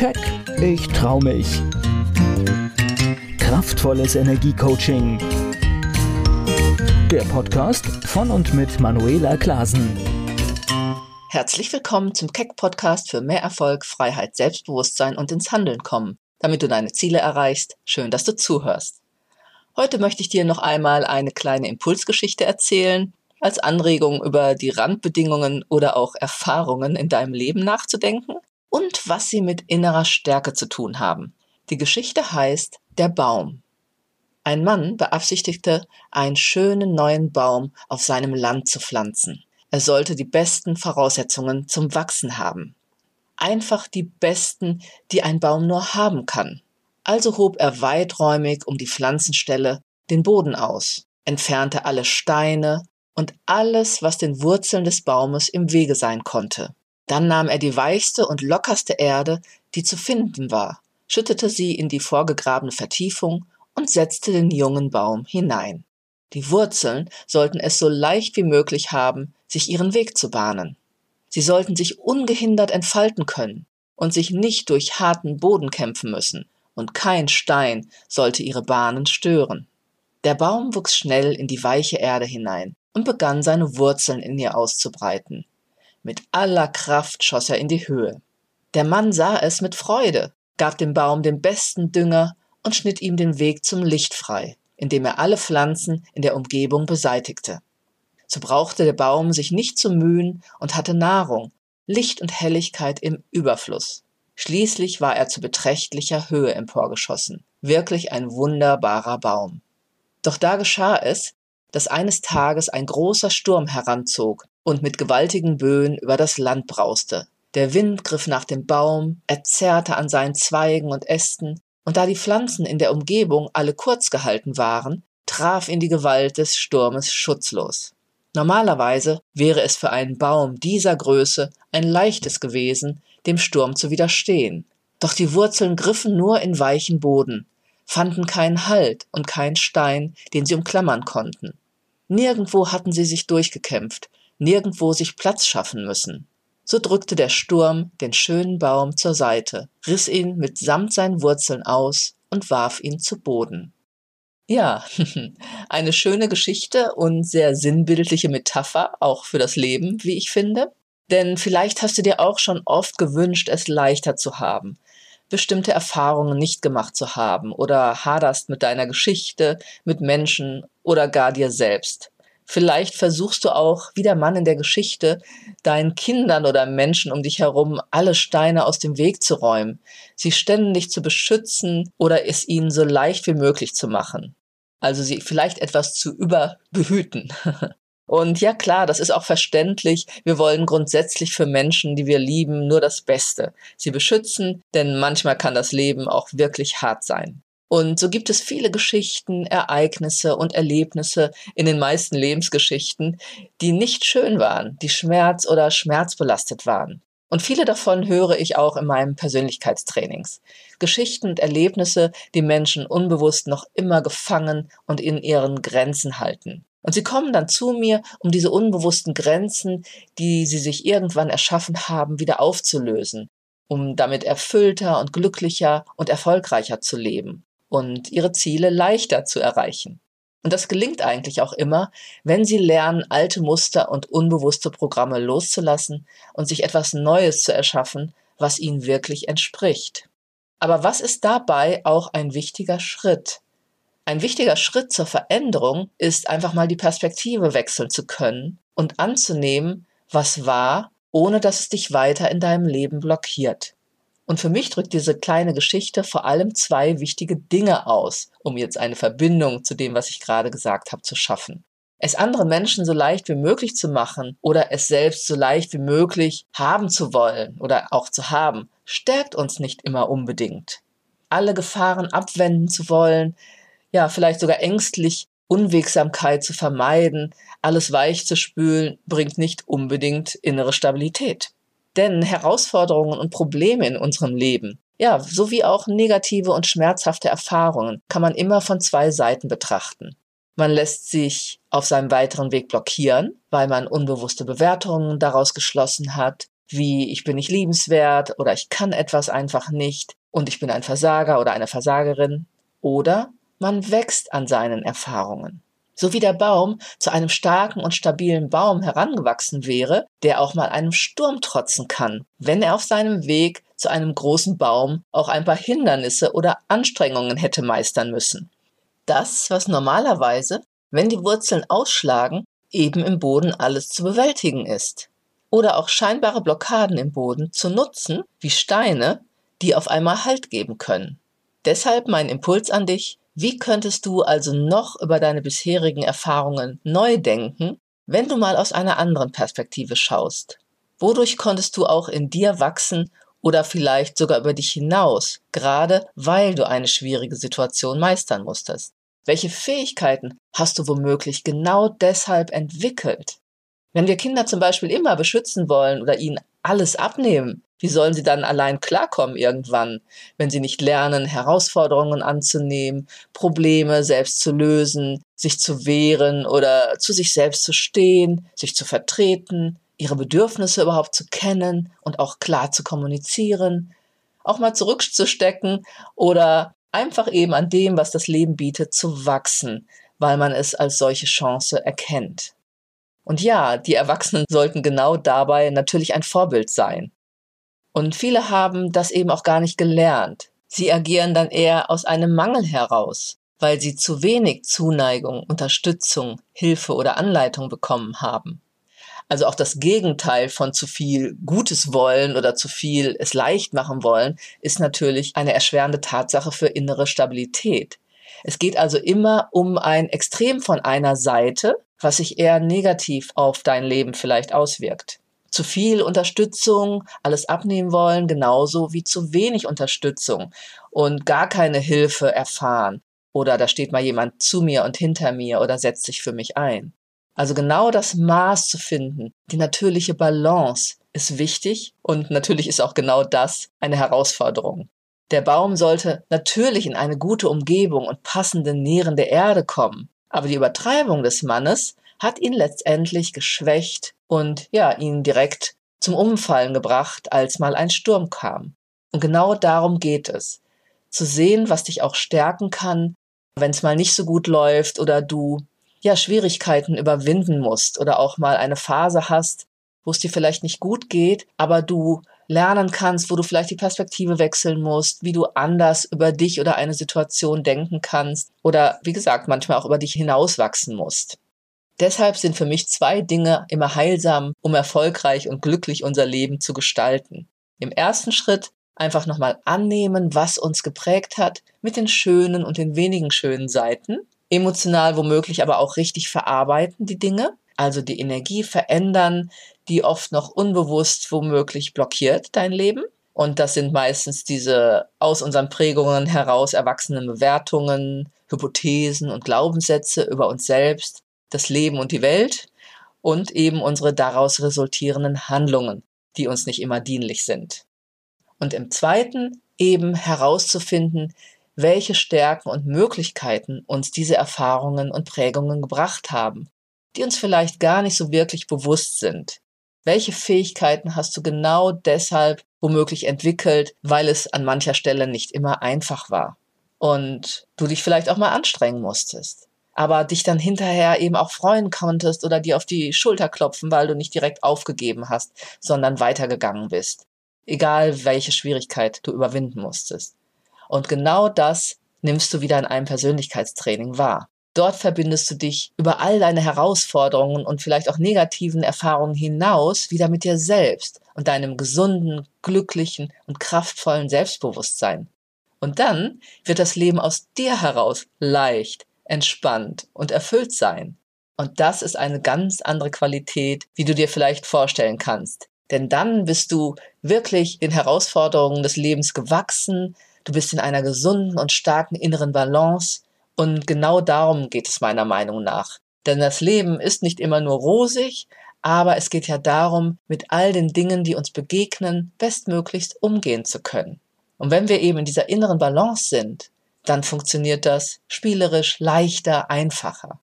Keck, ich trau mich. Kraftvolles Energiecoaching. Der Podcast von und mit Manuela Klasen. Herzlich willkommen zum Keck Podcast für mehr Erfolg, Freiheit, Selbstbewusstsein und ins Handeln kommen, damit du deine Ziele erreichst. Schön, dass du zuhörst. Heute möchte ich dir noch einmal eine kleine Impulsgeschichte erzählen, als Anregung über die Randbedingungen oder auch Erfahrungen in deinem Leben nachzudenken und was sie mit innerer Stärke zu tun haben. Die Geschichte heißt Der Baum. Ein Mann beabsichtigte, einen schönen neuen Baum auf seinem Land zu pflanzen. Er sollte die besten Voraussetzungen zum Wachsen haben. Einfach die besten, die ein Baum nur haben kann. Also hob er weiträumig um die Pflanzenstelle den Boden aus, entfernte alle Steine und alles, was den Wurzeln des Baumes im Wege sein konnte. Dann nahm er die weichste und lockerste Erde, die zu finden war, schüttete sie in die vorgegrabene Vertiefung und setzte den jungen Baum hinein. Die Wurzeln sollten es so leicht wie möglich haben, sich ihren Weg zu bahnen. Sie sollten sich ungehindert entfalten können und sich nicht durch harten Boden kämpfen müssen, und kein Stein sollte ihre Bahnen stören. Der Baum wuchs schnell in die weiche Erde hinein und begann seine Wurzeln in ihr auszubreiten. Mit aller Kraft schoss er in die Höhe. Der Mann sah es mit Freude, gab dem Baum den besten Dünger und schnitt ihm den Weg zum Licht frei, indem er alle Pflanzen in der Umgebung beseitigte. So brauchte der Baum sich nicht zu mühen und hatte Nahrung, Licht und Helligkeit im Überfluss. Schließlich war er zu beträchtlicher Höhe emporgeschossen. Wirklich ein wunderbarer Baum. Doch da geschah es, dass eines Tages ein großer Sturm heranzog und mit gewaltigen Böen über das Land brauste. Der Wind griff nach dem Baum, er zerrte an seinen Zweigen und Ästen, und da die Pflanzen in der Umgebung alle kurz gehalten waren, traf ihn die Gewalt des Sturmes schutzlos. Normalerweise wäre es für einen Baum dieser Größe ein leichtes gewesen, dem Sturm zu widerstehen. Doch die Wurzeln griffen nur in weichen Boden, fanden keinen Halt und keinen Stein, den sie umklammern konnten. Nirgendwo hatten sie sich durchgekämpft, nirgendwo sich Platz schaffen müssen. So drückte der Sturm den schönen Baum zur Seite, riss ihn mitsamt seinen Wurzeln aus und warf ihn zu Boden. Ja, eine schöne Geschichte und sehr sinnbildliche Metapher, auch für das Leben, wie ich finde. Denn vielleicht hast du dir auch schon oft gewünscht, es leichter zu haben, bestimmte Erfahrungen nicht gemacht zu haben oder haderst mit deiner Geschichte, mit Menschen oder gar dir selbst. Vielleicht versuchst du auch, wie der Mann in der Geschichte, deinen Kindern oder Menschen um dich herum alle Steine aus dem Weg zu räumen, sie ständig zu beschützen oder es ihnen so leicht wie möglich zu machen. Also sie vielleicht etwas zu überbehüten. Und ja klar, das ist auch verständlich. Wir wollen grundsätzlich für Menschen, die wir lieben, nur das Beste. Sie beschützen, denn manchmal kann das Leben auch wirklich hart sein. Und so gibt es viele Geschichten, Ereignisse und Erlebnisse in den meisten Lebensgeschichten, die nicht schön waren, die schmerz- oder schmerzbelastet waren. Und viele davon höre ich auch in meinen Persönlichkeitstrainings. Geschichten und Erlebnisse, die Menschen unbewusst noch immer gefangen und in ihren Grenzen halten. Und sie kommen dann zu mir, um diese unbewussten Grenzen, die sie sich irgendwann erschaffen haben, wieder aufzulösen, um damit erfüllter und glücklicher und erfolgreicher zu leben und ihre Ziele leichter zu erreichen. Und das gelingt eigentlich auch immer, wenn sie lernen, alte Muster und unbewusste Programme loszulassen und sich etwas Neues zu erschaffen, was ihnen wirklich entspricht. Aber was ist dabei auch ein wichtiger Schritt? Ein wichtiger Schritt zur Veränderung ist einfach mal die Perspektive wechseln zu können und anzunehmen, was war, ohne dass es dich weiter in deinem Leben blockiert. Und für mich drückt diese kleine Geschichte vor allem zwei wichtige Dinge aus, um jetzt eine Verbindung zu dem, was ich gerade gesagt habe, zu schaffen. Es anderen Menschen so leicht wie möglich zu machen oder es selbst so leicht wie möglich haben zu wollen oder auch zu haben, stärkt uns nicht immer unbedingt. Alle Gefahren abwenden zu wollen, ja, vielleicht sogar ängstlich Unwegsamkeit zu vermeiden, alles weich zu spülen, bringt nicht unbedingt innere Stabilität. Denn Herausforderungen und Probleme in unserem Leben, ja, sowie auch negative und schmerzhafte Erfahrungen, kann man immer von zwei Seiten betrachten. Man lässt sich auf seinem weiteren Weg blockieren, weil man unbewusste Bewertungen daraus geschlossen hat, wie ich bin nicht liebenswert oder ich kann etwas einfach nicht und ich bin ein Versager oder eine Versagerin. Oder man wächst an seinen Erfahrungen. So wie der Baum zu einem starken und stabilen Baum herangewachsen wäre, der auch mal einem Sturm trotzen kann, wenn er auf seinem Weg zu einem großen Baum auch ein paar Hindernisse oder Anstrengungen hätte meistern müssen. Das, was normalerweise, wenn die Wurzeln ausschlagen, eben im Boden alles zu bewältigen ist. Oder auch scheinbare Blockaden im Boden zu nutzen, wie Steine, die auf einmal Halt geben können. Deshalb mein Impuls an dich, wie könntest du also noch über deine bisherigen Erfahrungen neu denken, wenn du mal aus einer anderen Perspektive schaust? Wodurch konntest du auch in dir wachsen oder vielleicht sogar über dich hinaus, gerade weil du eine schwierige Situation meistern musstest? Welche Fähigkeiten hast du womöglich genau deshalb entwickelt? Wenn wir Kinder zum Beispiel immer beschützen wollen oder ihnen alles abnehmen, wie sollen sie dann allein klarkommen irgendwann, wenn sie nicht lernen, Herausforderungen anzunehmen, Probleme selbst zu lösen, sich zu wehren oder zu sich selbst zu stehen, sich zu vertreten, ihre Bedürfnisse überhaupt zu kennen und auch klar zu kommunizieren, auch mal zurückzustecken oder einfach eben an dem, was das Leben bietet, zu wachsen, weil man es als solche Chance erkennt. Und ja, die Erwachsenen sollten genau dabei natürlich ein Vorbild sein. Und viele haben das eben auch gar nicht gelernt. Sie agieren dann eher aus einem Mangel heraus, weil sie zu wenig Zuneigung, Unterstützung, Hilfe oder Anleitung bekommen haben. Also auch das Gegenteil von zu viel Gutes wollen oder zu viel es leicht machen wollen, ist natürlich eine erschwerende Tatsache für innere Stabilität. Es geht also immer um ein Extrem von einer Seite, was sich eher negativ auf dein Leben vielleicht auswirkt. Zu viel Unterstützung, alles abnehmen wollen, genauso wie zu wenig Unterstützung und gar keine Hilfe erfahren. Oder da steht mal jemand zu mir und hinter mir oder setzt sich für mich ein. Also genau das Maß zu finden, die natürliche Balance ist wichtig und natürlich ist auch genau das eine Herausforderung. Der Baum sollte natürlich in eine gute Umgebung und passende nährende Erde kommen, aber die Übertreibung des Mannes hat ihn letztendlich geschwächt und ja, ihn direkt zum Umfallen gebracht, als mal ein Sturm kam. Und genau darum geht es. Zu sehen, was dich auch stärken kann, wenn es mal nicht so gut läuft oder du ja, Schwierigkeiten überwinden musst oder auch mal eine Phase hast, wo es dir vielleicht nicht gut geht, aber du lernen kannst, wo du vielleicht die Perspektive wechseln musst, wie du anders über dich oder eine Situation denken kannst oder wie gesagt, manchmal auch über dich hinauswachsen musst. Deshalb sind für mich zwei Dinge immer heilsam, um erfolgreich und glücklich unser Leben zu gestalten. Im ersten Schritt einfach nochmal annehmen, was uns geprägt hat, mit den schönen und den wenigen schönen Seiten emotional womöglich aber auch richtig verarbeiten, die Dinge, also die Energie verändern, die oft noch unbewusst womöglich blockiert dein Leben. Und das sind meistens diese aus unseren Prägungen heraus erwachsenen Bewertungen, Hypothesen und Glaubenssätze über uns selbst, das Leben und die Welt und eben unsere daraus resultierenden Handlungen, die uns nicht immer dienlich sind. Und im zweiten eben herauszufinden, welche Stärken und Möglichkeiten uns diese Erfahrungen und Prägungen gebracht haben, die uns vielleicht gar nicht so wirklich bewusst sind. Welche Fähigkeiten hast du genau deshalb womöglich entwickelt, weil es an mancher Stelle nicht immer einfach war und du dich vielleicht auch mal anstrengen musstest, aber dich dann hinterher eben auch freuen konntest oder dir auf die Schulter klopfen, weil du nicht direkt aufgegeben hast, sondern weitergegangen bist, egal welche Schwierigkeit du überwinden musstest. Und genau das nimmst du wieder in einem Persönlichkeitstraining wahr. Dort verbindest du dich über all deine Herausforderungen und vielleicht auch negativen Erfahrungen hinaus wieder mit dir selbst und deinem gesunden, glücklichen und kraftvollen Selbstbewusstsein. Und dann wird das Leben aus dir heraus leicht, entspannt und erfüllt sein. Und das ist eine ganz andere Qualität, wie du dir vielleicht vorstellen kannst. Denn dann bist du wirklich den Herausforderungen des Lebens gewachsen, Du bist in einer gesunden und starken inneren Balance. Und genau darum geht es meiner Meinung nach. Denn das Leben ist nicht immer nur rosig, aber es geht ja darum, mit all den Dingen, die uns begegnen, bestmöglichst umgehen zu können. Und wenn wir eben in dieser inneren Balance sind, dann funktioniert das spielerisch, leichter, einfacher.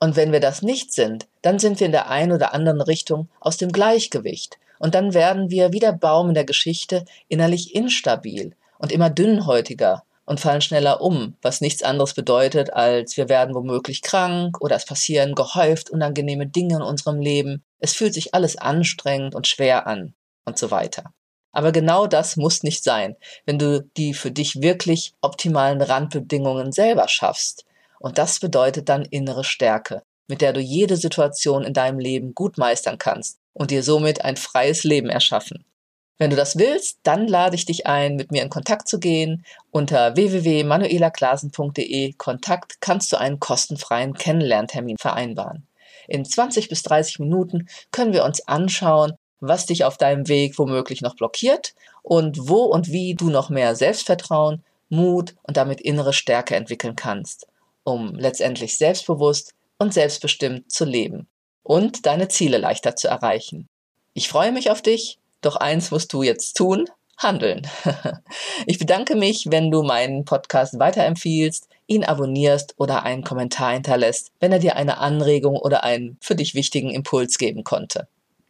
Und wenn wir das nicht sind, dann sind wir in der einen oder anderen Richtung aus dem Gleichgewicht Und dann werden wir wie der Baum in der Geschichte innerlich instabil und immer dünnhäutiger und fallen schneller um, was nichts anderes bedeutet, als wir werden womöglich krank oder es passieren gehäuft unangenehme Dinge in unserem Leben. Es fühlt sich alles anstrengend und schwer an und so weiter. Aber genau das muss nicht sein, wenn du die für dich wirklich optimalen Randbedingungen selber schaffst. Und das bedeutet dann innere Stärke, mit der du jede Situation in deinem Leben gut meistern kannst und dir somit ein freies Leben erschaffen. Wenn du das willst, dann lade ich dich ein, mit mir in Kontakt zu gehen. Unter www.manuelaklasen.de Kontakt kannst du einen kostenfreien Kennenlerntermin vereinbaren. In 20 bis 30 Minuten können wir uns anschauen, was dich auf deinem Weg womöglich noch blockiert und wo und wie du noch mehr Selbstvertrauen, Mut und damit innere Stärke entwickeln kannst, um letztendlich selbstbewusst und selbstbestimmt zu leben und deine Ziele leichter zu erreichen. Ich freue mich auf dich doch eins musst du jetzt tun, handeln. Ich bedanke mich, wenn du meinen Podcast weiterempfiehlst, ihn abonnierst oder einen Kommentar hinterlässt, wenn er dir eine Anregung oder einen für dich wichtigen Impuls geben konnte.